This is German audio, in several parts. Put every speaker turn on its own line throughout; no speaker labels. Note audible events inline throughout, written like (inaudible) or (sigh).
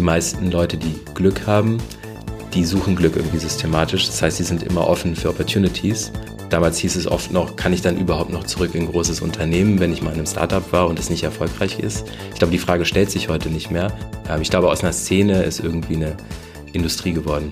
die meisten Leute, die Glück haben, die suchen Glück irgendwie systematisch. Das heißt, sie sind immer offen für Opportunities. Damals hieß es oft noch, kann ich dann überhaupt noch zurück in ein großes Unternehmen, wenn ich mal in einem Startup war und es nicht erfolgreich ist? Ich glaube, die Frage stellt sich heute nicht mehr. Ähm, ich glaube, aus einer Szene ist irgendwie eine Industrie geworden.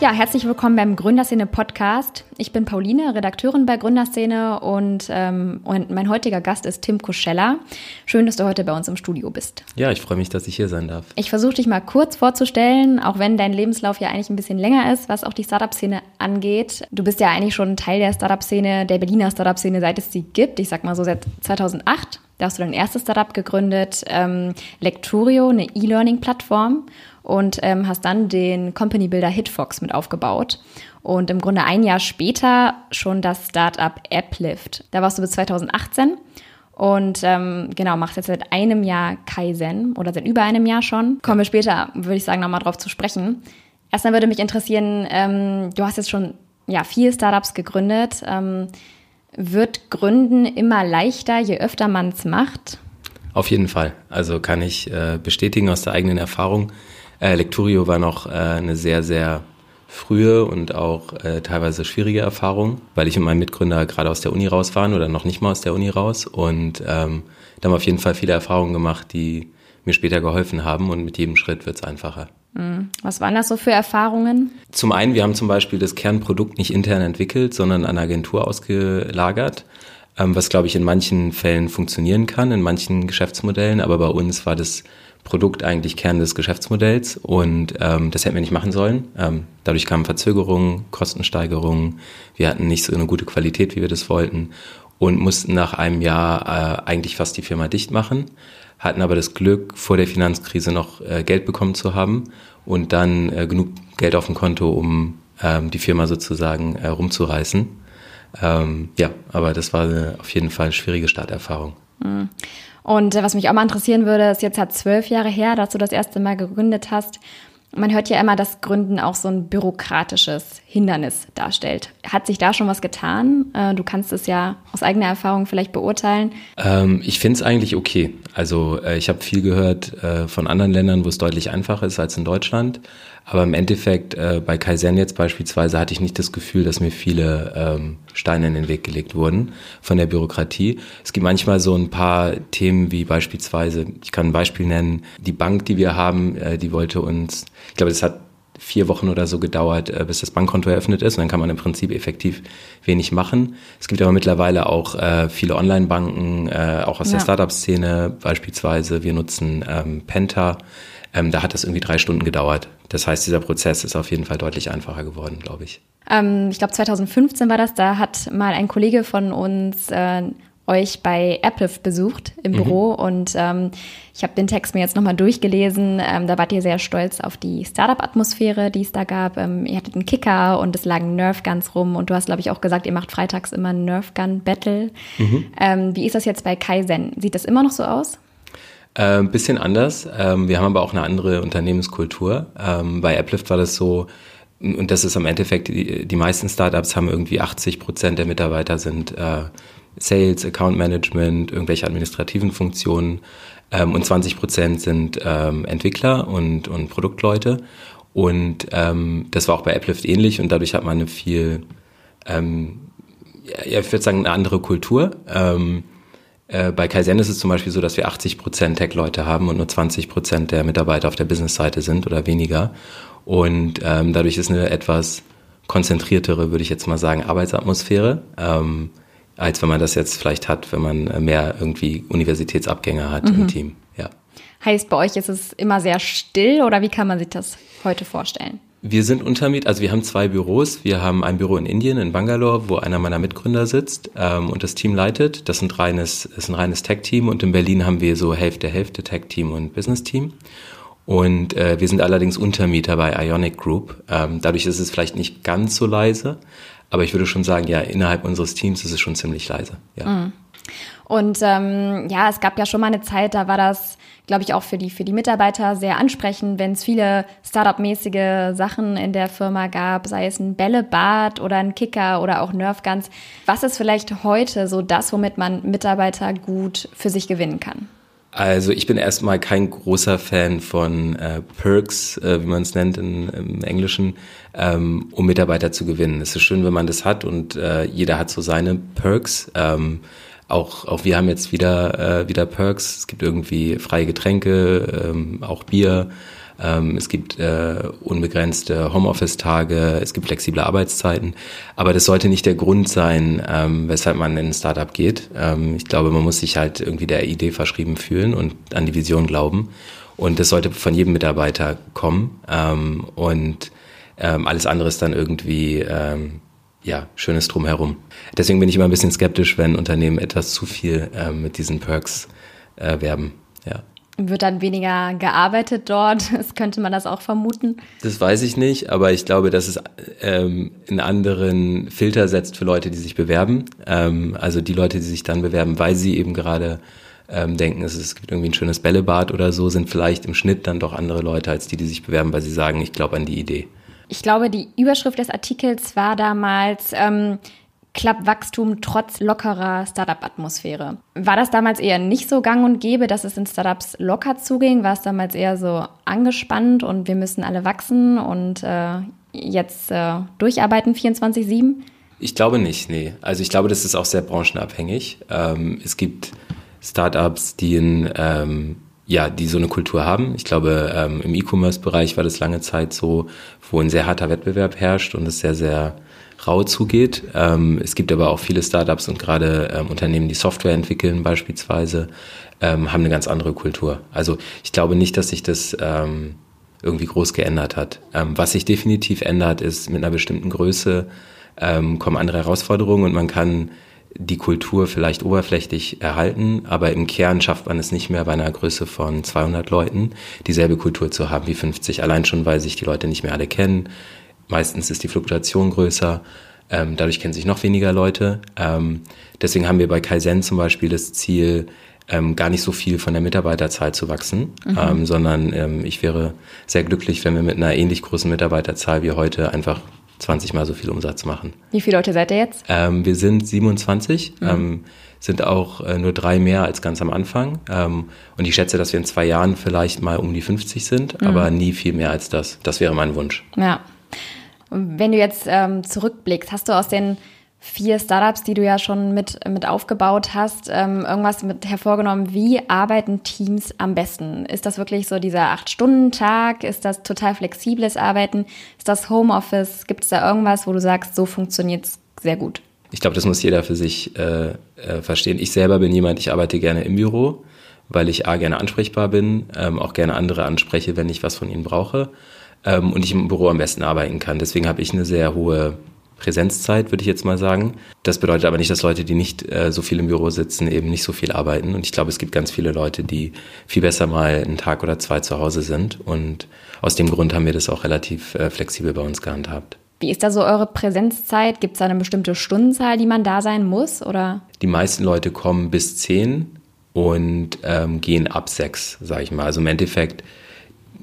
Ja, herzlich willkommen beim Gründerszene Podcast. Ich bin Pauline, Redakteurin bei Gründerszene und, ähm, und mein heutiger Gast ist Tim Koschella. Schön, dass du heute bei uns im Studio bist.
Ja, ich freue mich, dass ich hier sein darf.
Ich versuche dich mal kurz vorzustellen, auch wenn dein Lebenslauf ja eigentlich ein bisschen länger ist, was auch die Startup-Szene angeht. Du bist ja eigentlich schon Teil der Startup-Szene, der Berliner Startup-Szene, seit es sie gibt. Ich sag mal so seit 2008. Da hast du dein erstes Startup gegründet, ähm, Lecturio, eine E-Learning-Plattform und ähm, hast dann den Company Builder Hitfox mit aufgebaut. Und im Grunde ein Jahr später schon das Startup Applift. Da warst du bis 2018 und ähm, genau, machst jetzt seit einem Jahr Kaizen oder seit über einem Jahr schon. Kommen wir später, würde ich sagen, nochmal drauf zu sprechen. Erstmal würde mich interessieren, ähm, du hast jetzt schon ja, vier Startups gegründet. Ähm, wird Gründen immer leichter, je öfter man es macht?
Auf jeden Fall. Also kann ich äh, bestätigen aus der eigenen Erfahrung. Äh, Lecturio war noch äh, eine sehr, sehr frühe und auch äh, teilweise schwierige Erfahrung, weil ich und mein Mitgründer gerade aus der Uni raus waren oder noch nicht mal aus der Uni raus. Und ähm, da haben wir auf jeden Fall viele Erfahrungen gemacht, die mir später geholfen haben und mit jedem Schritt wird es einfacher.
Mhm. Was waren das so für Erfahrungen?
Zum einen, wir haben zum Beispiel das Kernprodukt nicht intern entwickelt, sondern an Agentur ausgelagert, ähm, was, glaube ich, in manchen Fällen funktionieren kann, in manchen Geschäftsmodellen, aber bei uns war das Produkt eigentlich Kern des Geschäftsmodells und ähm, das hätten wir nicht machen sollen. Ähm, dadurch kamen Verzögerungen, Kostensteigerungen. Wir hatten nicht so eine gute Qualität, wie wir das wollten und mussten nach einem Jahr äh, eigentlich fast die Firma dicht machen, hatten aber das Glück, vor der Finanzkrise noch äh, Geld bekommen zu haben und dann äh, genug Geld auf dem Konto, um ähm, die Firma sozusagen äh, rumzureißen. Ähm, ja, aber das war eine, auf jeden Fall eine schwierige Starterfahrung.
Mhm. Und äh, was mich auch mal interessieren würde, ist jetzt hat zwölf Jahre her, dass du das erste Mal gegründet hast. Man hört ja immer, dass Gründen auch so ein bürokratisches Hindernis darstellt. Hat sich da schon was getan? Äh, du kannst es ja aus eigener Erfahrung vielleicht beurteilen.
Ähm, ich finde es eigentlich okay. Also äh, ich habe viel gehört von anderen Ländern, wo es deutlich einfacher ist als in Deutschland. Aber im Endeffekt, äh, bei Kaizen jetzt beispielsweise, hatte ich nicht das Gefühl, dass mir viele ähm, Steine in den Weg gelegt wurden von der Bürokratie. Es gibt manchmal so ein paar Themen wie beispielsweise, ich kann ein Beispiel nennen, die Bank, die wir haben, äh, die wollte uns, ich glaube, das hat vier Wochen oder so gedauert, äh, bis das Bankkonto eröffnet ist. Und dann kann man im Prinzip effektiv wenig machen. Es gibt aber mittlerweile auch äh, viele Online-Banken, äh, auch aus ja. der Startup-Szene beispielsweise. Wir nutzen ähm, Penta. Ähm, da hat das irgendwie drei Stunden gedauert. Das heißt, dieser Prozess ist auf jeden Fall deutlich einfacher geworden, glaube ich.
Ähm, ich glaube, 2015 war das. Da hat mal ein Kollege von uns äh, euch bei Applift besucht im mhm. Büro und ähm, ich habe den Text mir jetzt nochmal durchgelesen. Ähm, da wart ihr sehr stolz auf die Startup-Atmosphäre, die es da gab. Ähm, ihr hattet einen Kicker und es lagen Nerfguns rum und du hast, glaube ich, auch gesagt, ihr macht freitags immer ein Nerfgun-Battle. Mhm. Ähm, wie ist das jetzt bei Kaizen? Sieht das immer noch so aus?
Ein äh, bisschen anders. Ähm, wir haben aber auch eine andere Unternehmenskultur. Ähm, bei Applift war das so, und das ist am Endeffekt, die, die meisten Startups haben irgendwie 80 Prozent der Mitarbeiter sind äh, Sales, Account Management, irgendwelche administrativen Funktionen ähm, und 20 Prozent sind ähm, Entwickler und, und Produktleute. Und ähm, das war auch bei Applift ähnlich und dadurch hat man eine viel, ähm, ja, ich würde sagen, eine andere Kultur. Äh, bei Kaizen ist es zum Beispiel so, dass wir 80 Prozent Tech-Leute haben und nur 20 Prozent der Mitarbeiter auf der Business-Seite sind oder weniger. Und ähm, dadurch ist eine etwas konzentriertere, würde ich jetzt mal sagen, Arbeitsatmosphäre, ähm, als wenn man das jetzt vielleicht hat, wenn man mehr irgendwie Universitätsabgänger hat mhm. im Team. Ja.
Heißt, bei euch ist es immer sehr still oder wie kann man sich das heute vorstellen?
Wir sind Untermiet, also wir haben zwei Büros. Wir haben ein Büro in Indien, in Bangalore, wo einer meiner Mitgründer sitzt ähm, und das Team leitet. Das sind reines, ist ein reines Tech-Team und in Berlin haben wir so Hälfte, Hälfte Tech-Team und Business-Team. Und äh, wir sind allerdings Untermieter bei Ionic Group. Ähm, dadurch ist es vielleicht nicht ganz so leise, aber ich würde schon sagen, ja, innerhalb unseres Teams ist es schon ziemlich leise. Ja. Mhm.
Und ähm, ja, es gab ja schon mal eine Zeit, da war das, glaube ich, auch für die, für die Mitarbeiter sehr ansprechend, wenn es viele Startup-mäßige Sachen in der Firma gab, sei es ein Bällebad oder ein Kicker oder auch Nerfguns. Was ist vielleicht heute so das, womit man Mitarbeiter gut für sich gewinnen kann?
Also ich bin erstmal kein großer Fan von äh, Perks, äh, wie man es nennt in, im Englischen, ähm, um Mitarbeiter zu gewinnen. Es ist schön, wenn man das hat und äh, jeder hat so seine Perks. Ähm, auch, auch wir haben jetzt wieder, äh, wieder Perks. Es gibt irgendwie freie Getränke, ähm, auch Bier. Ähm, es gibt äh, unbegrenzte Homeoffice-Tage, es gibt flexible Arbeitszeiten. Aber das sollte nicht der Grund sein, ähm, weshalb man in ein Startup geht. Ähm, ich glaube, man muss sich halt irgendwie der Idee verschrieben fühlen und an die Vision glauben. Und das sollte von jedem Mitarbeiter kommen. Ähm, und ähm, alles andere ist dann irgendwie ähm, ja, schönes drumherum. Deswegen bin ich immer ein bisschen skeptisch, wenn Unternehmen etwas zu viel äh, mit diesen Perks äh, werben. Ja.
Wird dann weniger gearbeitet dort? (laughs) Das könnte man das auch vermuten?
Das weiß ich nicht, aber ich glaube, dass es ähm, einen anderen Filter setzt für Leute, die sich bewerben. Ähm, also die Leute, die sich dann bewerben, weil sie eben gerade ähm, denken, es, es gibt irgendwie ein schönes Bällebad oder so, sind vielleicht im Schnitt dann doch andere Leute als die, die sich bewerben, weil sie sagen, ich glaube an die Idee.
Ich glaube, die Überschrift des Artikels war damals ähm, Klappwachstum trotz lockerer Startup-Atmosphäre. War das damals eher nicht so gang und gäbe, dass es in Startups locker zuging? War es damals eher so angespannt und wir müssen alle wachsen und äh, jetzt äh, durcharbeiten 24-7?
Ich glaube nicht, nee. Also ich glaube, das ist auch sehr branchenabhängig. Ähm, es gibt Startups, die in ähm, ja, die so eine Kultur haben. Ich glaube, ähm, im E-Commerce-Bereich war das lange Zeit so, wo ein sehr harter Wettbewerb herrscht und es sehr, sehr rau zugeht. Ähm, es gibt aber auch viele Startups und gerade ähm, Unternehmen, die Software entwickeln beispielsweise, ähm, haben eine ganz andere Kultur. Also ich glaube nicht, dass sich das ähm, irgendwie groß geändert hat. Ähm, was sich definitiv ändert, ist mit einer bestimmten Größe kommen andere Herausforderungen und man kann die Kultur vielleicht oberflächlich erhalten, aber im Kern schafft man es nicht mehr bei einer Größe von 200 Leuten, dieselbe Kultur zu haben wie 50. Allein schon, weil sich die Leute nicht mehr alle kennen. Meistens ist die Fluktuation größer. Ähm, dadurch kennen sich noch weniger Leute. Ähm, deswegen haben wir bei Kaizen zum Beispiel das Ziel, ähm, gar nicht so viel von der Mitarbeiterzahl zu wachsen, mhm. ähm, sondern ähm, ich wäre sehr glücklich, wenn wir mit einer ähnlich großen Mitarbeiterzahl wie heute einfach 20 mal so viel Umsatz machen.
Wie viele Leute seid ihr jetzt?
Ähm, wir sind 27, mhm. ähm, sind auch äh, nur drei mehr als ganz am Anfang. Ähm, und ich schätze, dass wir in zwei Jahren vielleicht mal um die 50 sind, mhm. aber nie viel mehr als das. Das wäre mein Wunsch.
Ja. Wenn du jetzt ähm, zurückblickst, hast du aus den vier Startups, die du ja schon mit, mit aufgebaut hast, ähm, irgendwas mit hervorgenommen. Wie arbeiten Teams am besten? Ist das wirklich so dieser Acht-Stunden-Tag? Ist das total flexibles Arbeiten? Ist das Homeoffice? Gibt es da irgendwas, wo du sagst, so funktioniert es sehr gut?
Ich glaube, das muss jeder für sich äh, äh, verstehen. Ich selber bin jemand, ich arbeite gerne im Büro, weil ich A, gerne ansprechbar bin, ähm, auch gerne andere anspreche, wenn ich was von ihnen brauche ähm, und ich im Büro am besten arbeiten kann. Deswegen habe ich eine sehr hohe Präsenzzeit, würde ich jetzt mal sagen. Das bedeutet aber nicht, dass Leute, die nicht äh, so viel im Büro sitzen, eben nicht so viel arbeiten. Und ich glaube, es gibt ganz viele Leute, die viel besser mal einen Tag oder zwei zu Hause sind. Und aus dem Grund haben wir das auch relativ äh, flexibel bei uns gehandhabt.
Wie ist da so eure Präsenzzeit? Gibt es da eine bestimmte Stundenzahl, die man da sein muss? Oder?
Die meisten Leute kommen bis zehn und ähm, gehen ab sechs, sage ich mal. Also im Endeffekt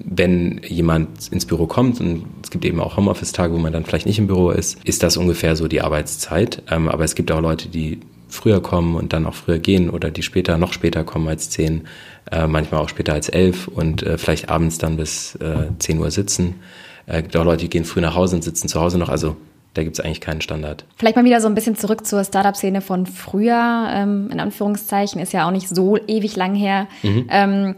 wenn jemand ins Büro kommt, und es gibt eben auch Homeoffice-Tage, wo man dann vielleicht nicht im Büro ist, ist das ungefähr so die Arbeitszeit. Ähm, aber es gibt auch Leute, die früher kommen und dann auch früher gehen oder die später, noch später kommen als zehn, äh, manchmal auch später als elf und äh, vielleicht abends dann bis äh, zehn Uhr sitzen. Es gibt auch Leute, die gehen früh nach Hause und sitzen zu Hause noch. Also da gibt es eigentlich keinen Standard.
Vielleicht mal wieder so ein bisschen zurück zur Startup-Szene von früher, ähm, in Anführungszeichen, ist ja auch nicht so ewig lang her. Mhm. Ähm,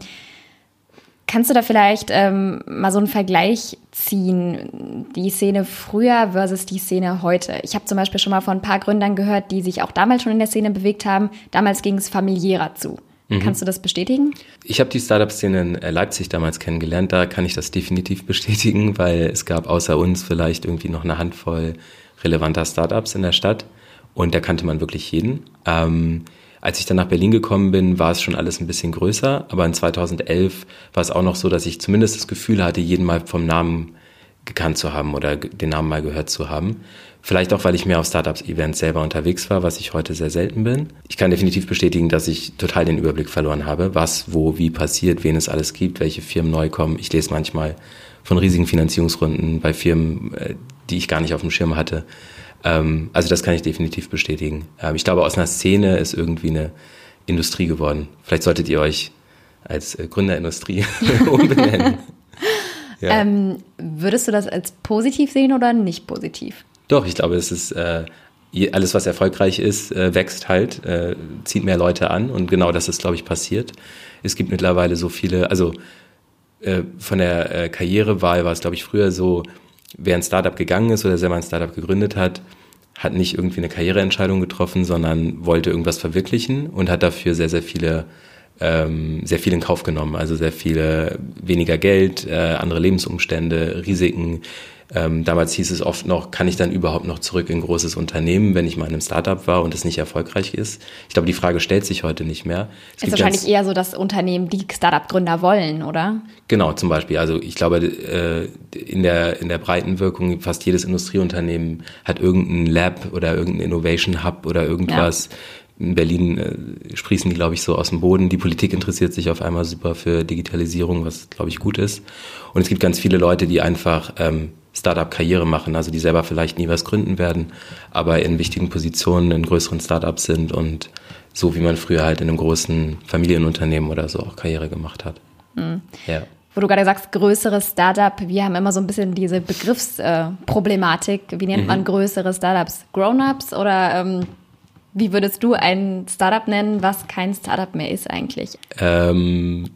Kannst du da vielleicht ähm, mal so einen Vergleich ziehen, die Szene früher versus die Szene heute? Ich habe zum Beispiel schon mal von ein paar Gründern gehört, die sich auch damals schon in der Szene bewegt haben. Damals ging es familiärer zu. Mhm. Kannst du das bestätigen?
Ich habe die Startup-Szene in äh, Leipzig damals kennengelernt. Da kann ich das definitiv (laughs) bestätigen, weil es gab außer uns vielleicht irgendwie noch eine Handvoll relevanter Startups in der Stadt. Und da kannte man wirklich jeden. Ähm, als ich dann nach Berlin gekommen bin, war es schon alles ein bisschen größer, aber in 2011 war es auch noch so, dass ich zumindest das Gefühl hatte, jeden mal vom Namen gekannt zu haben oder den Namen mal gehört zu haben. Vielleicht auch, weil ich mehr auf Startups-Events selber unterwegs war, was ich heute sehr selten bin. Ich kann definitiv bestätigen, dass ich total den Überblick verloren habe, was, wo, wie passiert, wen es alles gibt, welche Firmen neu kommen. Ich lese manchmal von riesigen Finanzierungsrunden bei Firmen, äh, die ich gar nicht auf dem Schirm hatte. Ähm, also das kann ich definitiv bestätigen. Ähm, ich glaube, aus einer Szene ist irgendwie eine Industrie geworden. Vielleicht solltet ihr euch als äh, Gründerindustrie (laughs) umbenennen. (laughs)
Ja. Ähm, würdest du das als positiv sehen oder nicht positiv?
Doch, ich glaube, es ist äh, alles, was erfolgreich ist, äh, wächst halt, äh, zieht mehr Leute an und genau das ist, glaube ich, passiert. Es gibt mittlerweile so viele, also äh, von der äh, Karrierewahl war es, glaube ich, früher so, wer ein Startup gegangen ist oder selber ein Startup gegründet hat, hat nicht irgendwie eine Karriereentscheidung getroffen, sondern wollte irgendwas verwirklichen und hat dafür sehr, sehr viele ähm, sehr viel in Kauf genommen. Also sehr viele weniger Geld, äh, andere Lebensumstände, Risiken. Ähm, damals hieß es oft noch, kann ich dann überhaupt noch zurück in ein großes Unternehmen, wenn ich mal in einem Startup war und es nicht erfolgreich ist? Ich glaube, die Frage stellt sich heute nicht mehr.
Es ist wahrscheinlich eher so, dass Unternehmen die Startup-Gründer wollen, oder?
Genau, zum Beispiel. Also ich glaube, äh, in der, in der breiten Wirkung, fast jedes Industrieunternehmen hat irgendein Lab oder irgendein Innovation Hub oder irgendwas. Ja in Berlin äh, sprießen die, glaube ich, so aus dem Boden. Die Politik interessiert sich auf einmal super für Digitalisierung, was, glaube ich, gut ist. Und es gibt ganz viele Leute, die einfach ähm, Startup-Karriere machen, also die selber vielleicht nie was gründen werden, aber in wichtigen Positionen in größeren Startups sind und so wie man früher halt in einem großen Familienunternehmen oder so auch Karriere gemacht hat.
Mhm. Ja. Wo du gerade sagst, größeres Startup, wir haben immer so ein bisschen diese Begriffsproblematik. Wie nennt man mhm. größere Startups? Grown-ups oder ähm, wie würdest du ein Startup nennen, was kein Startup mehr ist eigentlich?
Ähm,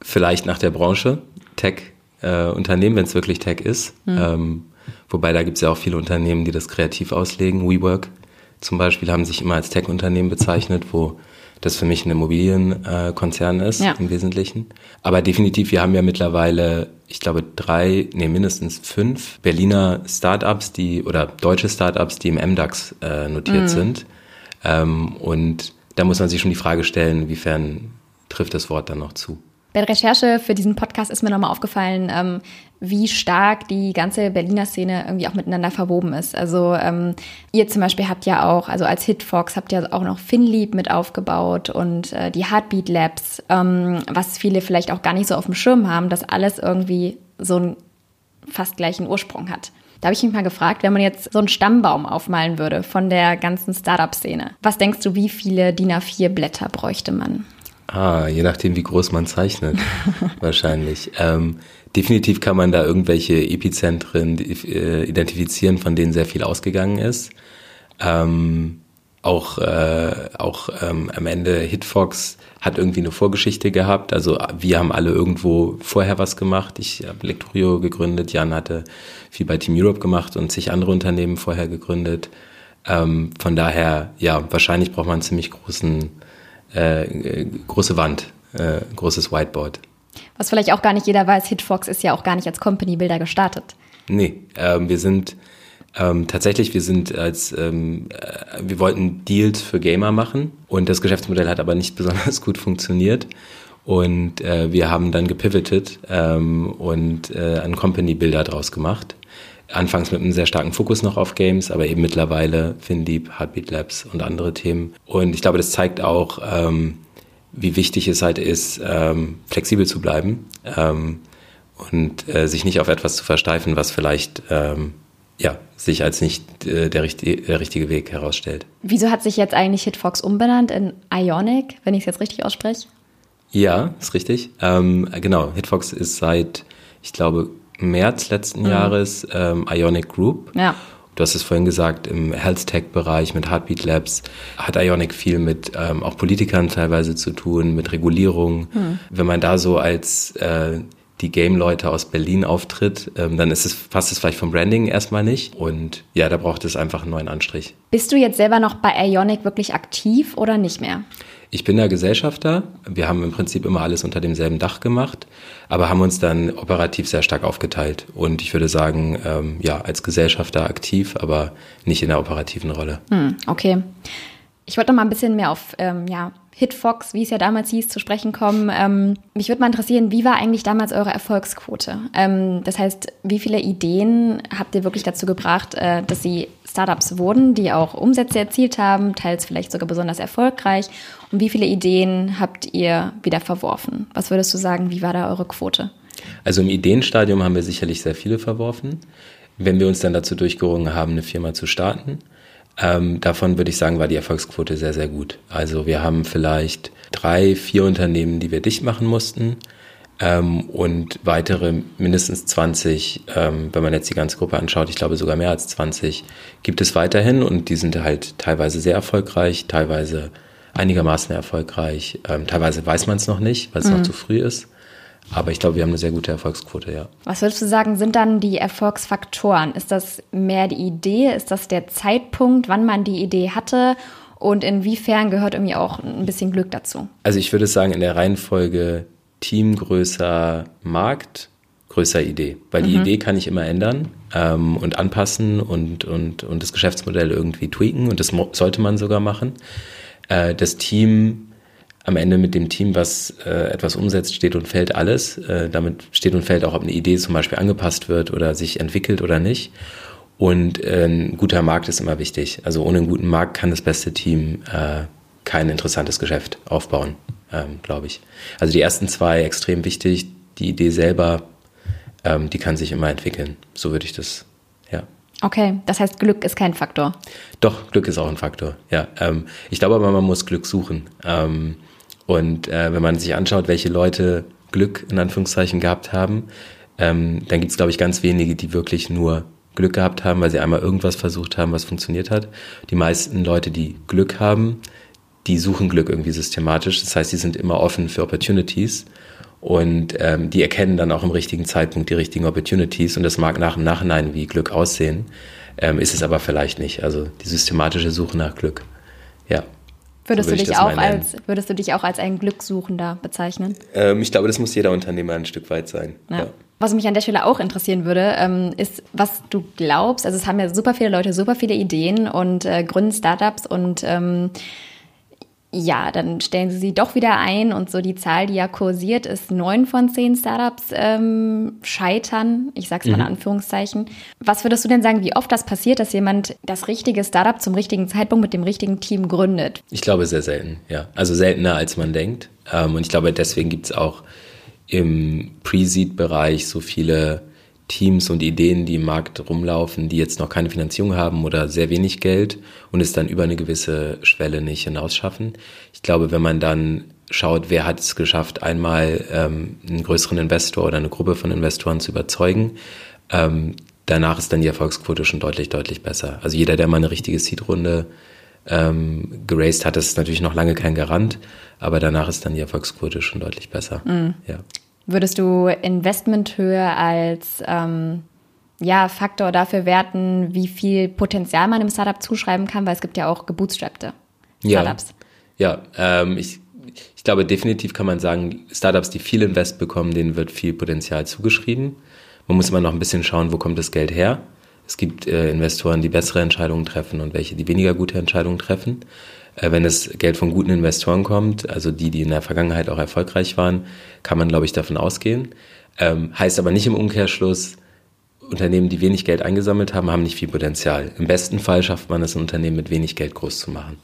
vielleicht nach der Branche, Tech-Unternehmen, äh, wenn es wirklich Tech ist. Hm. Ähm, wobei da gibt es ja auch viele Unternehmen, die das kreativ auslegen. WeWork zum Beispiel haben sich immer als Tech-Unternehmen bezeichnet, wo das für mich ein Immobilienkonzern äh, ist ja. im Wesentlichen. Aber definitiv, wir haben ja mittlerweile, ich glaube, drei, nee, mindestens fünf Berliner Startups, die oder deutsche Startups, die im MDAX äh, notiert mhm. sind. Ähm, und da muss man sich schon die Frage stellen, inwiefern trifft das Wort dann noch zu.
Bei der Recherche für diesen Podcast ist mir nochmal aufgefallen, ähm, wie stark die ganze Berliner Szene irgendwie auch miteinander verwoben ist. Also ähm, ihr zum Beispiel habt ja auch, also als Hitfox habt ihr auch noch Finlieb mit aufgebaut und äh, die Heartbeat Labs, ähm, was viele vielleicht auch gar nicht so auf dem Schirm haben, dass alles irgendwie so einen fast gleichen Ursprung hat. Da habe ich mich mal gefragt, wenn man jetzt so einen Stammbaum aufmalen würde von der ganzen Startup-Szene, was denkst du, wie viele DIN A4-Blätter bräuchte man?
Ah, je nachdem, wie groß man zeichnet, (laughs) wahrscheinlich. Ähm, definitiv kann man da irgendwelche Epizentren äh, identifizieren, von denen sehr viel ausgegangen ist. Ähm, auch äh, auch ähm, am Ende Hitfox hat irgendwie eine Vorgeschichte gehabt. Also wir haben alle irgendwo vorher was gemacht. Ich habe Lecturio gegründet, Jan hatte viel bei Team Europe gemacht und sich andere Unternehmen vorher gegründet. Ähm, von daher, ja, wahrscheinlich braucht man einen ziemlich großen, äh, große Wand, äh, großes Whiteboard.
Was vielleicht auch gar nicht jeder weiß, Hitfox ist ja auch gar nicht als Company Builder gestartet.
Nee, ähm, wir sind ähm, tatsächlich, wir sind als, ähm, äh, wir wollten Deals für Gamer machen und das Geschäftsmodell hat aber nicht (laughs) besonders gut funktioniert. Und äh, wir haben dann gepivotet ähm, und äh, einen Company Builder draus gemacht. Anfangs mit einem sehr starken Fokus noch auf Games, aber eben mittlerweile FinDeep, Heartbeat Labs und andere Themen. Und ich glaube, das zeigt auch, ähm, wie wichtig es halt ist, ähm, flexibel zu bleiben ähm, und äh, sich nicht auf etwas zu versteifen, was vielleicht ähm, ja, sich als nicht äh, der, richtige, der richtige Weg herausstellt.
Wieso hat sich jetzt eigentlich Hitfox umbenannt in Ionic, wenn ich es jetzt richtig ausspreche?
Ja, ist richtig. Ähm, genau, Hitfox ist seit, ich glaube, März letzten mhm. Jahres ähm, Ionic Group. Ja. Du hast es vorhin gesagt, im Health Tech-Bereich mit Heartbeat Labs hat Ionic viel mit ähm, auch Politikern teilweise zu tun, mit Regulierung. Mhm. Wenn man da so als äh, die Game-Leute aus Berlin auftritt, ähm, dann ist es, passt es vielleicht vom Branding erstmal nicht. Und ja, da braucht es einfach einen neuen Anstrich.
Bist du jetzt selber noch bei Ionic wirklich aktiv oder nicht mehr?
Ich bin der Gesellschafter. Wir haben im Prinzip immer alles unter demselben Dach gemacht, aber haben uns dann operativ sehr stark aufgeteilt. Und ich würde sagen, ähm, ja, als Gesellschafter aktiv, aber nicht in der operativen Rolle.
Hm, okay. Ich wollte noch mal ein bisschen mehr auf ähm, ja, Hitfox, wie es ja damals hieß, zu sprechen kommen. Ähm, mich würde mal interessieren, wie war eigentlich damals eure Erfolgsquote? Ähm, das heißt, wie viele Ideen habt ihr wirklich dazu gebracht, äh, dass sie Startups wurden, die auch Umsätze erzielt haben, teils vielleicht sogar besonders erfolgreich? Und wie viele Ideen habt ihr wieder verworfen? Was würdest du sagen, wie war da eure Quote?
Also im Ideenstadium haben wir sicherlich sehr viele verworfen. Wenn wir uns dann dazu durchgerungen haben, eine Firma zu starten, Ähm, davon würde ich sagen, war die Erfolgsquote sehr, sehr gut. Also wir haben vielleicht drei, vier Unternehmen, die wir dicht machen mussten. Ähm, und weitere mindestens 20, ähm, wenn man jetzt die ganze Gruppe anschaut, ich glaube sogar mehr als 20, gibt es weiterhin und die sind halt teilweise sehr erfolgreich, teilweise einigermaßen erfolgreich, ähm, teilweise weiß man es noch nicht, weil es mhm. noch zu früh ist. Aber ich glaube, wir haben eine sehr gute Erfolgsquote, ja.
Was würdest du sagen, sind dann die Erfolgsfaktoren? Ist das mehr die Idee? Ist das der Zeitpunkt, wann man die Idee hatte? Und inwiefern gehört irgendwie auch ein bisschen Glück dazu?
Also ich würde sagen, in der Reihenfolge Team größer Markt, größer Idee. Weil die mhm. Idee kann ich immer ändern ähm, und anpassen und, und, und das Geschäftsmodell irgendwie tweaken und das sollte man sogar machen. Äh, das Team am Ende mit dem Team, was äh, etwas umsetzt, steht und fällt alles. Äh, damit steht und fällt auch, ob eine Idee zum Beispiel angepasst wird oder sich entwickelt oder nicht. Und äh, ein guter Markt ist immer wichtig. Also ohne einen guten Markt kann das beste Team äh, kein interessantes Geschäft aufbauen, ähm, glaube ich. Also die ersten zwei extrem wichtig. Die Idee selber, ähm, die kann sich immer entwickeln. So würde ich das, ja.
Okay, das heißt, Glück ist kein Faktor.
Doch, Glück ist auch ein Faktor, ja. Ähm, ich glaube aber, man muss Glück suchen. Ähm, und äh, wenn man sich anschaut, welche Leute Glück in Anführungszeichen gehabt haben, ähm, dann gibt es, glaube ich, ganz wenige, die wirklich nur Glück gehabt haben, weil sie einmal irgendwas versucht haben, was funktioniert hat. Die meisten Leute, die Glück haben, die suchen Glück irgendwie systematisch. Das heißt, sie sind immer offen für Opportunities und ähm, die erkennen dann auch im richtigen Zeitpunkt die richtigen Opportunities. Und das mag nach im Nachhinein wie Glück aussehen, ähm, ist es aber vielleicht nicht. Also die systematische Suche nach Glück.
Würdest, so du dich auch als, würdest du dich auch als ein Glückssuchender bezeichnen?
Ähm, ich glaube, das muss jeder Unternehmer ein Stück weit sein. Ja. Ja.
Was mich an der Stelle auch interessieren würde, ähm, ist, was du glaubst. Also es haben ja super viele Leute super viele Ideen und äh, gründen Startups und ähm, ja, dann stellen sie sie doch wieder ein und so die Zahl, die ja kursiert, ist neun von zehn Startups ähm, scheitern. Ich sag's mal mhm. in Anführungszeichen. Was würdest du denn sagen, wie oft das passiert, dass jemand das richtige Startup zum richtigen Zeitpunkt mit dem richtigen Team gründet?
Ich glaube sehr selten, ja. Also seltener als man denkt. Ähm, und ich glaube, deswegen gibt's auch im Pre-Seed-Bereich so viele Teams und Ideen, die im Markt rumlaufen, die jetzt noch keine Finanzierung haben oder sehr wenig Geld und es dann über eine gewisse Schwelle nicht hinausschaffen. Ich glaube, wenn man dann schaut, wer hat es geschafft, einmal ähm, einen größeren Investor oder eine Gruppe von Investoren zu überzeugen, ähm, danach ist dann die Erfolgsquote schon deutlich, deutlich besser. Also jeder, der mal eine richtige Seed-Runde ähm, geraced hat, das ist natürlich noch lange kein Garant, aber danach ist dann die Erfolgsquote schon deutlich besser. Mhm. Ja.
Würdest du Investmenthöhe als ähm, ja, Faktor dafür werten, wie viel Potenzial man im Startup zuschreiben kann? Weil es gibt ja auch gebootstrappte
Startups. Ja, ja ähm, ich, ich glaube, definitiv kann man sagen, Startups, die viel Invest bekommen, denen wird viel Potenzial zugeschrieben. Man muss immer noch ein bisschen schauen, wo kommt das Geld her. Es gibt äh, Investoren, die bessere Entscheidungen treffen und welche, die weniger gute Entscheidungen treffen. Äh, wenn das Geld von guten Investoren kommt, also die, die in der Vergangenheit auch erfolgreich waren, kann man, glaube ich, davon ausgehen. Ähm, heißt aber nicht im Umkehrschluss, Unternehmen, die wenig Geld eingesammelt haben, haben nicht viel Potenzial. Im besten Fall schafft man es, ein Unternehmen mit wenig Geld groß zu machen.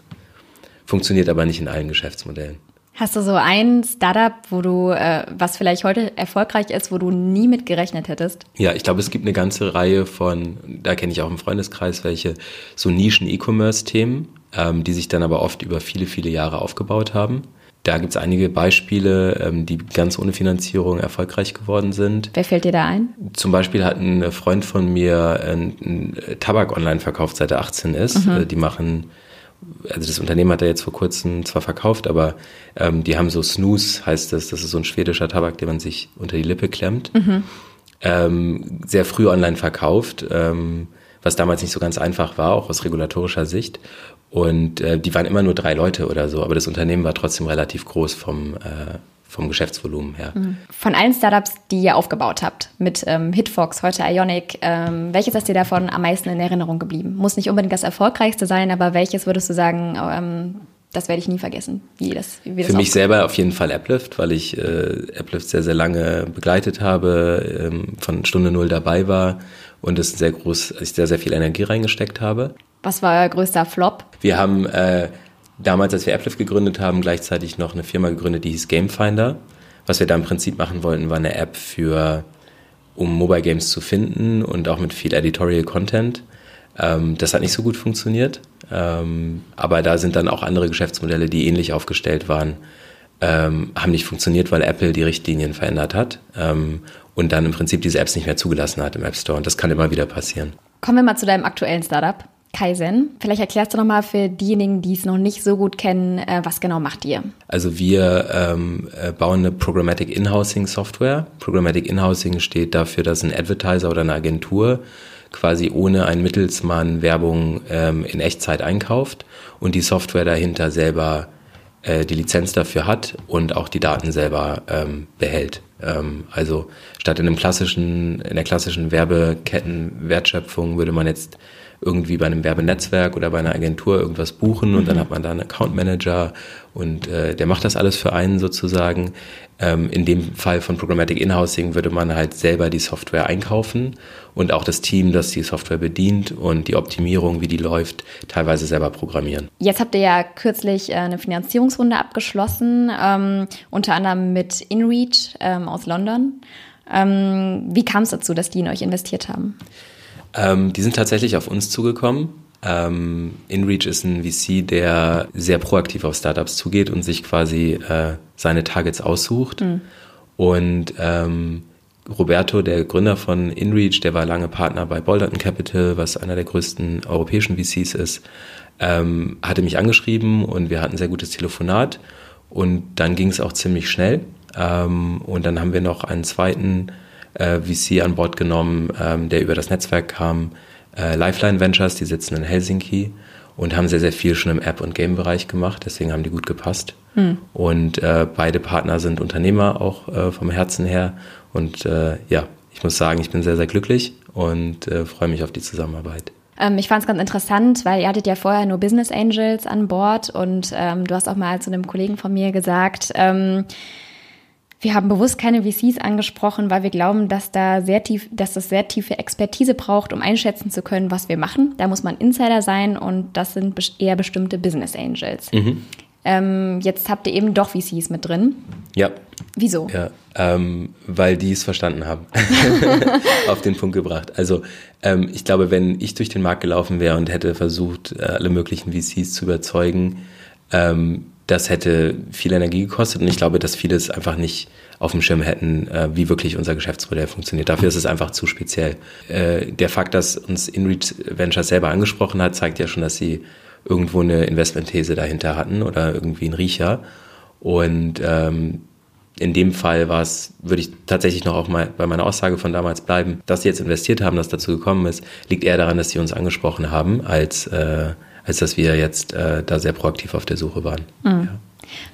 Funktioniert aber nicht in allen Geschäftsmodellen.
Hast du so ein Startup, wo du, äh, was vielleicht heute erfolgreich ist, wo du nie mit gerechnet hättest?
Ja, ich glaube, es gibt eine ganze Reihe von, da kenne ich auch im Freundeskreis welche, so Nischen-E-Commerce-Themen, ähm, die sich dann aber oft über viele, viele Jahre aufgebaut haben. Da gibt es einige Beispiele, ähm, die ganz ohne Finanzierung erfolgreich geworden sind.
Wer fällt dir da ein?
Zum Beispiel hat ein Freund von mir einen Tabak online verkauft, seit er 18 ist. Mhm. Äh, die machen, also das Unternehmen hat er jetzt vor kurzem zwar verkauft, aber ähm, die haben so Snooze, heißt das. Das ist so ein schwedischer Tabak, den man sich unter die Lippe klemmt. Mhm. Ähm, sehr früh online verkauft. Ähm, was damals nicht so ganz einfach war, auch aus regulatorischer Sicht. Und äh, die waren immer nur drei Leute oder so, aber das Unternehmen war trotzdem relativ groß vom, äh, vom Geschäftsvolumen her. Mhm.
Von allen Startups, die ihr aufgebaut habt, mit ähm, Hitfox, heute Ionic, ähm, welches ist dir davon am meisten in Erinnerung geblieben? Muss nicht unbedingt das erfolgreichste sein, aber welches würdest du sagen, ähm, das werde ich nie vergessen, wie das, wie
das Für mich selber auf jeden Fall Applift, weil ich äh, Applift sehr, sehr lange begleitet habe, ähm, von Stunde Null dabei war und es sehr groß, ich sehr, sehr viel Energie reingesteckt habe.
Was war euer größter Flop?
Wir haben äh, damals, als wir Applift gegründet haben, gleichzeitig noch eine Firma gegründet, die hieß Gamefinder. Was wir da im Prinzip machen wollten, war eine App für, um Mobile Games zu finden und auch mit viel Editorial Content. Ähm, das hat nicht so gut funktioniert. Ähm, aber da sind dann auch andere Geschäftsmodelle, die ähnlich aufgestellt waren, ähm, haben nicht funktioniert, weil Apple die Richtlinien verändert hat ähm, und dann im Prinzip diese Apps nicht mehr zugelassen hat im App Store. Und das kann immer wieder passieren.
Kommen wir mal zu deinem aktuellen Startup. Kaizen. Vielleicht erklärst du nochmal für diejenigen, die es noch nicht so gut kennen, äh, was genau macht ihr?
Also wir ähm, äh, bauen eine Programmatic In-Housing Software. Programmatic In-Housing steht dafür, dass ein Advertiser oder eine Agentur quasi ohne einen Mittelsmann Werbung ähm, in Echtzeit einkauft und die Software dahinter selber äh, die Lizenz dafür hat und auch die Daten selber ähm, behält. Ähm, also statt in einem klassischen, in der klassischen Werbekettenwertschöpfung würde man jetzt irgendwie bei einem Werbenetzwerk oder bei einer Agentur irgendwas buchen und mhm. dann hat man da einen Account Manager und äh, der macht das alles für einen sozusagen. Ähm, in dem Fall von Programmatic Inhousing würde man halt selber die Software einkaufen und auch das Team, das die Software bedient und die Optimierung, wie die läuft, teilweise selber programmieren.
Jetzt habt ihr ja kürzlich äh, eine Finanzierungsrunde abgeschlossen, ähm, unter anderem mit InReach ähm, aus London. Ähm, wie kam es dazu, dass die in euch investiert haben?
Ähm, die sind tatsächlich auf uns zugekommen. Ähm, InReach ist ein VC, der sehr proaktiv auf Startups zugeht und sich quasi äh, seine Targets aussucht. Mhm. Und ähm, Roberto, der Gründer von InReach, der war lange Partner bei Bolderton Capital, was einer der größten europäischen VCs ist, ähm, hatte mich angeschrieben und wir hatten ein sehr gutes Telefonat. Und dann ging es auch ziemlich schnell. Ähm, und dann haben wir noch einen zweiten äh, VC an Bord genommen, ähm, der über das Netzwerk kam. Äh, Lifeline Ventures, die sitzen in Helsinki und haben sehr, sehr viel schon im App- und Game-Bereich gemacht. Deswegen haben die gut gepasst. Hm. Und äh, beide Partner sind Unternehmer auch äh, vom Herzen her. Und äh, ja, ich muss sagen, ich bin sehr, sehr glücklich und äh, freue mich auf die Zusammenarbeit.
Ähm, ich fand es ganz interessant, weil ihr hattet ja vorher nur Business Angels an Bord und ähm, du hast auch mal zu einem Kollegen von mir gesagt, ähm, wir haben bewusst keine VCs angesprochen, weil wir glauben, dass da sehr tief, dass das sehr tiefe Expertise braucht, um einschätzen zu können, was wir machen. Da muss man Insider sein und das sind eher bestimmte Business Angels. Mhm. Ähm, jetzt habt ihr eben doch VCs mit drin.
Ja.
Wieso?
Ja, ähm, weil die es verstanden haben. (laughs) Auf den Punkt gebracht. Also ähm, ich glaube, wenn ich durch den Markt gelaufen wäre und hätte versucht, äh, alle möglichen VCs zu überzeugen, ähm, das hätte viel Energie gekostet und ich glaube, dass viele es einfach nicht auf dem Schirm hätten, äh, wie wirklich unser Geschäftsmodell funktioniert. Dafür ist es einfach zu speziell. Äh, der Fakt, dass uns InReach Ventures selber angesprochen hat, zeigt ja schon, dass sie irgendwo eine Investmentthese dahinter hatten oder irgendwie einen Riecher. Und ähm, in dem Fall war es, würde ich tatsächlich noch auch mal bei meiner Aussage von damals bleiben, dass sie jetzt investiert haben, dass dazu gekommen ist, liegt eher daran, dass sie uns angesprochen haben, als äh, als dass wir jetzt äh, da sehr proaktiv auf der Suche waren. Mhm. Ja.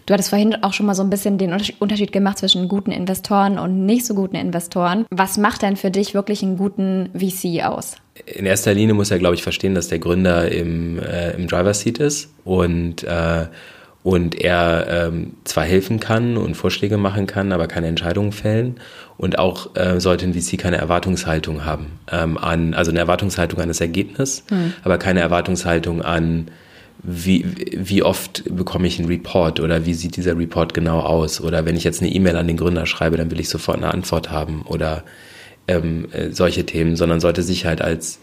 Du hattest vorhin auch schon mal so ein bisschen den Unterschied gemacht zwischen guten Investoren und nicht so guten Investoren. Was macht denn für dich wirklich einen guten VC aus?
In erster Linie muss er, glaube ich, verstehen, dass der Gründer im, äh, im Driver Seat ist und äh, und er ähm, zwar helfen kann und Vorschläge machen kann, aber keine Entscheidungen fällen. Und auch äh, sollte ein VC keine Erwartungshaltung haben ähm, an, also eine Erwartungshaltung an das Ergebnis, hm. aber keine Erwartungshaltung an, wie, wie oft bekomme ich einen Report oder wie sieht dieser Report genau aus? Oder wenn ich jetzt eine E-Mail an den Gründer schreibe, dann will ich sofort eine Antwort haben oder ähm, äh, solche Themen, sondern sollte sich halt als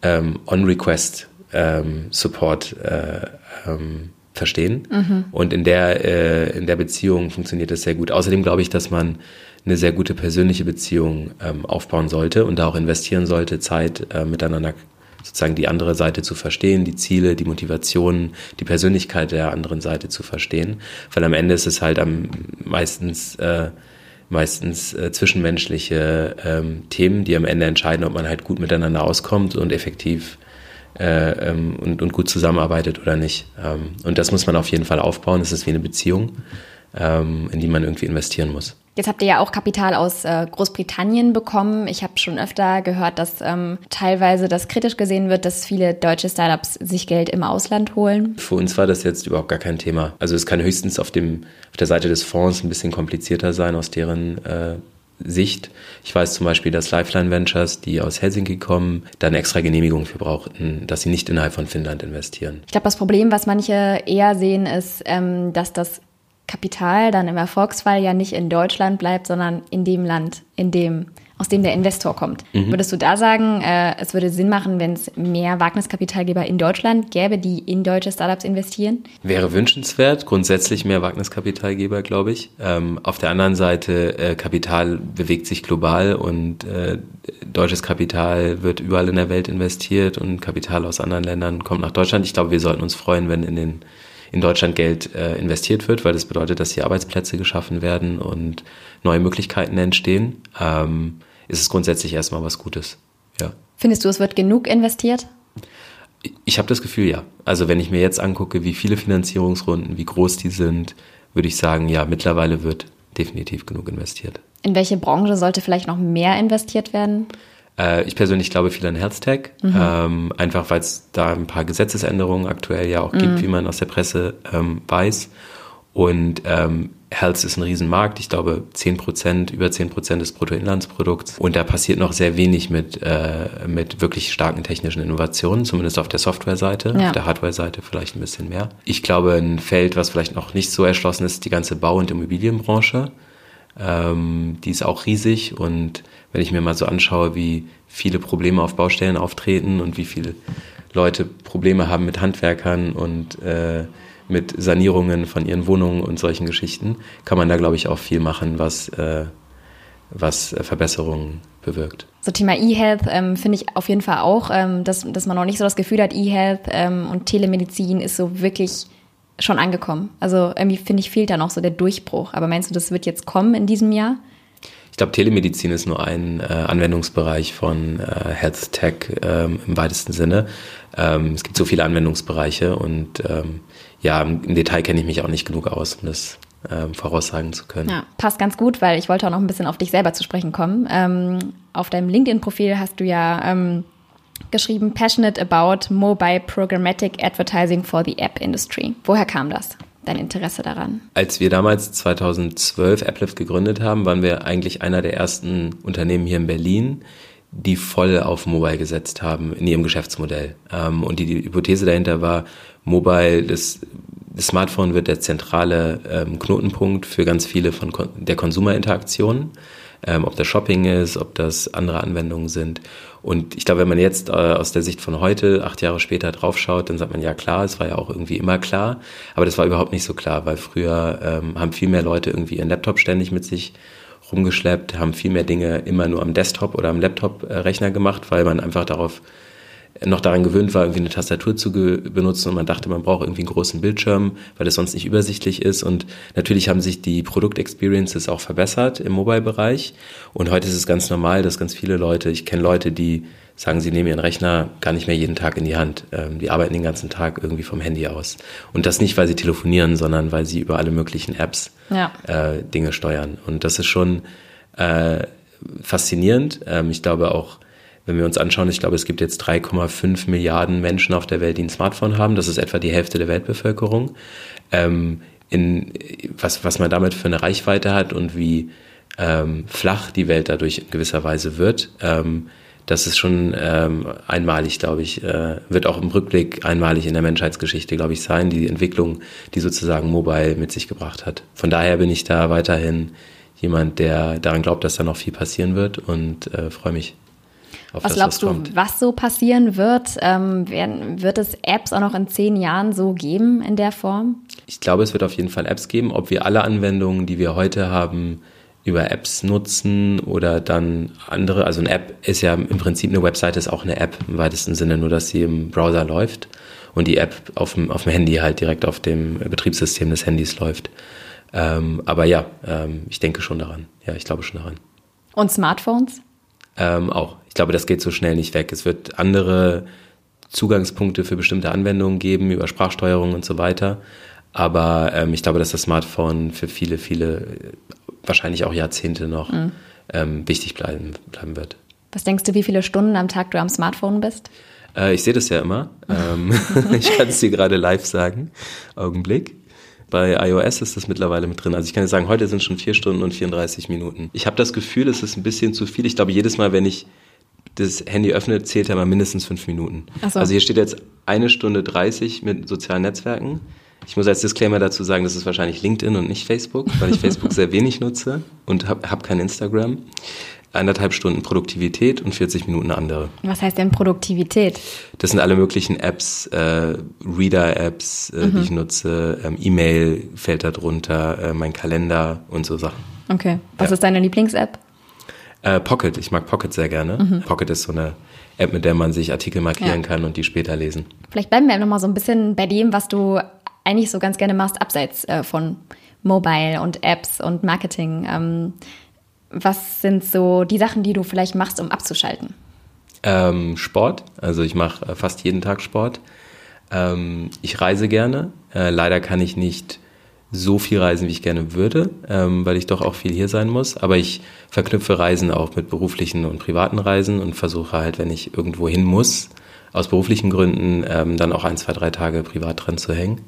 ähm, On-Request ähm, Support äh, ähm, verstehen. Mhm. Und in der, äh, in der Beziehung funktioniert das sehr gut. Außerdem glaube ich, dass man eine sehr gute persönliche Beziehung ähm, aufbauen sollte und da auch investieren sollte, Zeit äh, miteinander sozusagen die andere Seite zu verstehen, die Ziele, die Motivationen, die Persönlichkeit der anderen Seite zu verstehen. Weil am Ende ist es halt am meistens äh, meistens äh, zwischenmenschliche ähm, Themen, die am Ende entscheiden, ob man halt gut miteinander auskommt und effektiv äh, ähm, und, und, gut zusammenarbeitet oder nicht. Ähm, und das muss man auf jeden Fall aufbauen. Das ist wie eine Beziehung, ähm, in die man irgendwie investieren muss.
Jetzt habt ihr ja auch Kapital aus äh, Großbritannien bekommen. Ich habe schon öfter gehört, dass ähm, teilweise das kritisch gesehen wird, dass viele deutsche Startups sich Geld im Ausland holen.
Für uns war das jetzt überhaupt gar kein Thema. Also es kann höchstens auf, dem, auf der Seite des Fonds ein bisschen komplizierter sein aus deren äh, Sicht. Ich weiß zum Beispiel, dass Lifeline Ventures, die aus Helsinki kommen, da extra Genehmigung für brauchten, dass sie nicht innerhalb von Finnland investieren.
Ich glaube, das Problem, was manche eher sehen, ist, ähm, dass das Kapital dann im Erfolgsfall ja nicht in Deutschland bleibt, sondern in dem Land, in dem aus dem der Investor kommt. Mhm. Würdest du da sagen, äh, es würde Sinn machen, wenn es mehr Wagniskapitalgeber in Deutschland gäbe, die in deutsche Startups investieren?
Wäre wünschenswert, grundsätzlich mehr Wagniskapitalgeber, glaube ich. Ähm, auf der anderen Seite, äh, Kapital bewegt sich global und äh, deutsches Kapital wird überall in der Welt investiert und Kapital aus anderen Ländern kommt nach Deutschland. Ich glaube, wir sollten uns freuen, wenn in den in Deutschland Geld äh, investiert wird, weil das bedeutet, dass hier Arbeitsplätze geschaffen werden und neue Möglichkeiten entstehen. Ähm, ist es grundsätzlich erstmal was Gutes. Ja.
Findest du, es wird genug investiert?
Ich habe das Gefühl, ja. Also wenn ich mir jetzt angucke, wie viele Finanzierungsrunden, wie groß die sind, würde ich sagen, ja, mittlerweile wird definitiv genug investiert.
In welche Branche sollte vielleicht noch mehr investiert werden?
Äh, ich persönlich glaube viel an Health-Tech, mhm. ähm, einfach weil es da ein paar Gesetzesänderungen aktuell ja auch gibt, mhm. wie man aus der Presse ähm, weiß. Und ähm, Health ist ein Riesenmarkt. Ich glaube, 10 Prozent, über 10 Prozent des Bruttoinlandsprodukts. Und da passiert noch sehr wenig mit, äh, mit wirklich starken technischen Innovationen, zumindest auf der Software-Seite. Ja. Auf der Hardware-Seite vielleicht ein bisschen mehr. Ich glaube, ein Feld, was vielleicht noch nicht so erschlossen ist, die ganze Bau- und Immobilienbranche. Ähm, die ist auch riesig. Und wenn ich mir mal so anschaue, wie viele Probleme auf Baustellen auftreten und wie viele Leute Probleme haben mit Handwerkern und äh, mit Sanierungen von ihren Wohnungen und solchen Geschichten, kann man da, glaube ich, auch viel machen, was, äh, was Verbesserungen bewirkt.
So Thema E-Health ähm, finde ich auf jeden Fall auch, ähm, dass, dass man noch nicht so das Gefühl hat, E-Health ähm, und Telemedizin ist so wirklich schon angekommen. Also irgendwie finde ich, fehlt da noch so der Durchbruch. Aber meinst du, das wird jetzt kommen in diesem Jahr?
Ich glaube, Telemedizin ist nur ein äh, Anwendungsbereich von äh, Health Tech ähm, im weitesten Sinne. Ähm, es gibt so viele Anwendungsbereiche und ähm, ja, im Detail kenne ich mich auch nicht genug aus, um das ähm, voraussagen zu können. Ja,
passt ganz gut, weil ich wollte auch noch ein bisschen auf dich selber zu sprechen kommen. Ähm, auf deinem LinkedIn-Profil hast du ja ähm, geschrieben, passionate about mobile programmatic advertising for the app industry. Woher kam das? Dein Interesse daran?
Als wir damals 2012 Applift gegründet haben, waren wir eigentlich einer der ersten Unternehmen hier in Berlin, die voll auf Mobile gesetzt haben in ihrem Geschäftsmodell. Ähm, und die, die Hypothese dahinter war, Mobile, das, das Smartphone wird der zentrale ähm, Knotenpunkt für ganz viele von Kon der Konsumerinteraktionen, ähm, ob das Shopping ist, ob das andere Anwendungen sind. Und ich glaube, wenn man jetzt äh, aus der Sicht von heute, acht Jahre später draufschaut, dann sagt man ja klar, es war ja auch irgendwie immer klar, aber das war überhaupt nicht so klar, weil früher ähm, haben viel mehr Leute irgendwie ihren Laptop ständig mit sich rumgeschleppt, haben viel mehr Dinge immer nur am Desktop oder am Laptop-Rechner gemacht, weil man einfach darauf noch daran gewöhnt war, irgendwie eine Tastatur zu benutzen und man dachte, man braucht irgendwie einen großen Bildschirm, weil es sonst nicht übersichtlich ist. Und natürlich haben sich die Produktexperiences auch verbessert im Mobile-Bereich. Und heute ist es ganz normal, dass ganz viele Leute, ich kenne Leute, die sagen, sie nehmen ihren Rechner gar nicht mehr jeden Tag in die Hand. Ähm, die arbeiten den ganzen Tag irgendwie vom Handy aus. Und das nicht, weil sie telefonieren, sondern weil sie über alle möglichen Apps ja. äh, Dinge steuern. Und das ist schon äh, faszinierend. Ähm, ich glaube auch, wenn wir uns anschauen, ich glaube, es gibt jetzt 3,5 Milliarden Menschen auf der Welt, die ein Smartphone haben. Das ist etwa die Hälfte der Weltbevölkerung. Ähm, in, was, was man damit für eine Reichweite hat und wie ähm, flach die Welt dadurch in gewisser Weise wird, ähm, das ist schon ähm, einmalig, glaube ich, äh, wird auch im Rückblick einmalig in der Menschheitsgeschichte, glaube ich, sein, die Entwicklung, die sozusagen Mobile mit sich gebracht hat. Von daher bin ich da weiterhin jemand, der daran glaubt, dass da noch viel passieren wird und äh, freue mich
was das, glaubst was du, was so passieren wird? Ähm, werden, wird es Apps auch noch in zehn Jahren so geben in der Form?
Ich glaube, es wird auf jeden Fall Apps geben. Ob wir alle Anwendungen, die wir heute haben, über Apps nutzen oder dann andere. Also eine App ist ja im Prinzip eine Webseite, ist auch eine App im weitesten Sinne, nur dass sie im Browser läuft und die App auf dem, auf dem Handy halt direkt auf dem Betriebssystem des Handys läuft. Ähm, aber ja, ähm, ich denke schon daran. Ja, ich glaube schon daran.
Und Smartphones?
Ähm, auch. Ich glaube, das geht so schnell nicht weg. Es wird andere Zugangspunkte für bestimmte Anwendungen geben, über Sprachsteuerung und so weiter. Aber ähm, ich glaube, dass das Smartphone für viele, viele, wahrscheinlich auch Jahrzehnte noch mhm. ähm, wichtig bleiben, bleiben wird.
Was denkst du, wie viele Stunden am Tag du am Smartphone bist?
Äh, ich sehe das ja immer. (laughs) Ähm, (laughs) ich kann es dir gerade live sagen. Augenblick. Bei iOS ist das mittlerweile mit drin. Also ich kann dir sagen, heute sind schon vier Stunden und 34 Minuten. Ich habe das Gefühl, es ist ein bisschen zu viel. Ich glaube, jedes Mal, wenn ich das Handy öffne, zählt er mal mindestens fünf Minuten. So. Also hier steht jetzt eine Stunde 30 mit sozialen Netzwerken. Ich muss als Disclaimer dazu sagen, das ist wahrscheinlich LinkedIn und nicht Facebook, weil ich Facebook sehr wenig nutze und habe hab kein Instagram. eineinhalb Stunden Produktivität und 40 Minuten andere.
Was heißt denn Produktivität?
Das sind alle möglichen Apps, äh, Reader-Apps, äh, mhm. die ich nutze, ähm, E-Mail fällt da drunter, äh, mein Kalender und so Sachen.
Okay. Was ja. ist deine Lieblings-App?
Äh, Pocket, ich mag Pocket sehr gerne. Mhm. Pocket ist so eine App, mit der man sich Artikel markieren ja. kann und die später lesen.
Vielleicht bleiben wir noch mal so ein bisschen bei dem, was du eigentlich so ganz gerne machst, abseits äh, von Mobile und Apps und Marketing. Ähm, was sind so die Sachen, die du vielleicht machst, um abzuschalten?
Ähm, Sport. Also ich mache äh, fast jeden Tag Sport. Ähm, ich reise gerne. Äh, leider kann ich nicht so viel reisen, wie ich gerne würde, ähm, weil ich doch auch viel hier sein muss. Aber ich verknüpfe Reisen auch mit beruflichen und privaten Reisen und versuche halt, wenn ich irgendwo hin muss, aus beruflichen Gründen, ähm, dann auch ein, zwei, drei Tage privat dran zu hängen.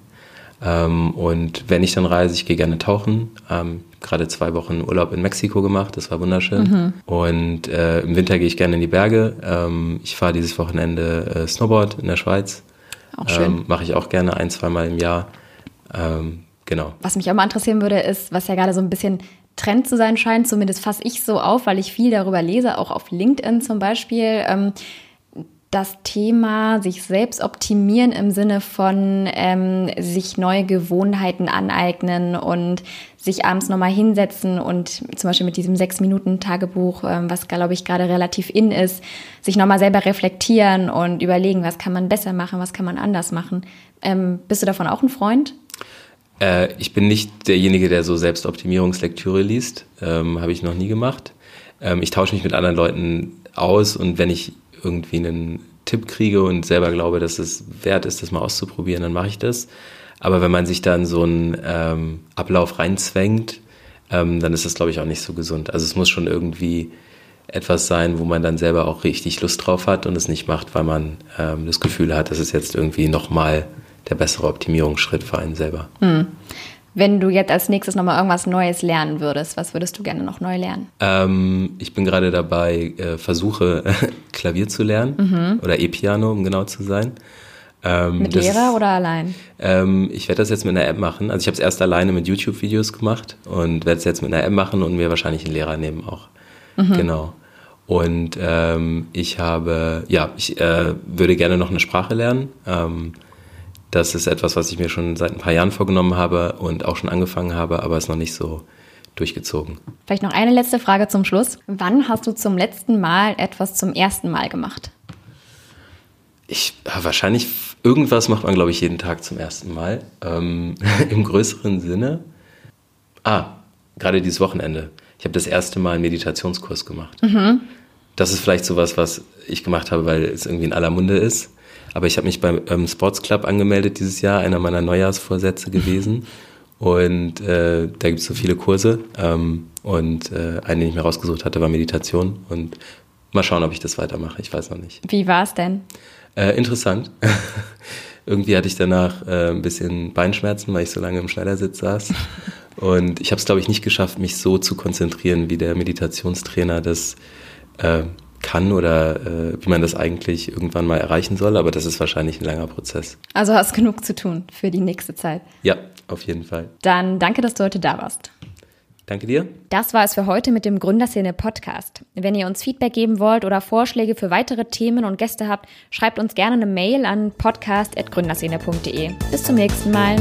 Ähm, und wenn ich dann reise, ich gehe gerne tauchen. Ähm, gerade zwei Wochen Urlaub in Mexiko gemacht, das war wunderschön. Mhm. Und äh, im Winter gehe ich gerne in die Berge. Ähm, ich fahre dieses Wochenende äh, Snowboard in der Schweiz. Auch schön. Ähm, Mache ich auch gerne ein, zweimal im Jahr. Genau.
Was mich auch mal interessieren würde, ist, was ja gerade so ein bisschen Trend zu sein scheint, zumindest fasse ich so auf, weil ich viel darüber lese, auch auf LinkedIn zum Beispiel. Ähm, das Thema sich selbst optimieren im Sinne von ähm, sich neue Gewohnheiten aneignen und sich abends nochmal hinsetzen und zum Beispiel mit diesem Sechs-Minuten-Tagebuch, ähm, was glaube ich gerade relativ in ist, sich nochmal selber reflektieren und überlegen, was kann man besser machen, was kann man anders machen. Ähm, bist du davon auch ein Freund?
Äh, ich bin nicht derjenige, der so Selbstoptimierungslektüre liest. Ähm, Habe ich noch nie gemacht. Ähm, ich tausche mich mit anderen Leuten aus und wenn ich irgendwie einen Tipp kriege und selber glaube, dass es wert ist, das mal auszuprobieren, dann mache ich das. Aber wenn man sich dann so einen ähm, Ablauf reinzwängt, ähm, dann ist das, glaube ich, auch nicht so gesund. Also es muss schon irgendwie etwas sein, wo man dann selber auch richtig Lust drauf hat und es nicht macht, weil man ähm, das Gefühl hat, dass es jetzt irgendwie nochmal der bessere Optimierungsschritt für einen selber. Hm.
Wenn du jetzt als nächstes nochmal irgendwas Neues lernen würdest, was würdest du gerne noch neu lernen?
Ähm, ich bin gerade dabei, äh, versuche (laughs) Klavier zu lernen mhm. oder E-Piano, um genau zu sein.
Ähm, mit Lehrer oder allein?
Ähm, ich werde das jetzt mit einer App machen. Also ich habe es erst alleine mit YouTube-Videos gemacht und werde es jetzt mit einer App machen und mir wahrscheinlich einen Lehrer nehmen auch. Mhm. Genau. Und ähm, ich habe, ja, ich äh, würde gerne noch eine Sprache lernen. Das ist etwas, was ich mir schon seit ein paar Jahren vorgenommen habe und auch schon angefangen habe, aber es noch nicht so durchgezogen.
Vielleicht noch eine letzte Frage zum Schluss. Wann hast du zum letzten Mal etwas zum ersten Mal gemacht?
Ich wahrscheinlich irgendwas macht man, glaube ich, jeden Tag zum ersten Mal. Ähm, (laughs) Im größeren Sinne. Ah, gerade dieses Wochenende. Ich habe das erste Mal einen Meditationskurs gemacht. Mhm. Das ist vielleicht sowas, was ich gemacht habe, weil es irgendwie in aller Munde ist. Aber ich habe mich beim ähm, Sports Club angemeldet dieses Jahr, einer meiner Neujahrsvorsätze (laughs) gewesen. Und äh, da gibt es so viele Kurse. Ähm, und äh, einen, den ich mir rausgesucht hatte, war Meditation. Und mal schauen, ob ich das weitermache. Ich weiß noch nicht.
Wie war es denn?
Äh, interessant. (laughs) Irgendwie hatte ich danach äh, ein bisschen Beinschmerzen, weil ich so lange im Schneidersitz saß. (laughs) Und ich habe es, glaube ich, nicht geschafft, mich so zu konzentrieren, wie der Meditationstrainer das äh, kann oder äh, wie man das eigentlich irgendwann mal erreichen soll, aber das ist wahrscheinlich ein langer Prozess.
Also hast genug zu tun für die nächste Zeit.
Ja, auf jeden Fall.
Dann danke, dass du heute da warst.
Danke dir.
Das war es für heute mit dem Gründerszene Podcast. Wenn ihr uns Feedback geben wollt oder Vorschläge für weitere Themen und Gäste habt, schreibt uns gerne eine Mail an podcast.gründerszene.de. Bis zum nächsten Mal.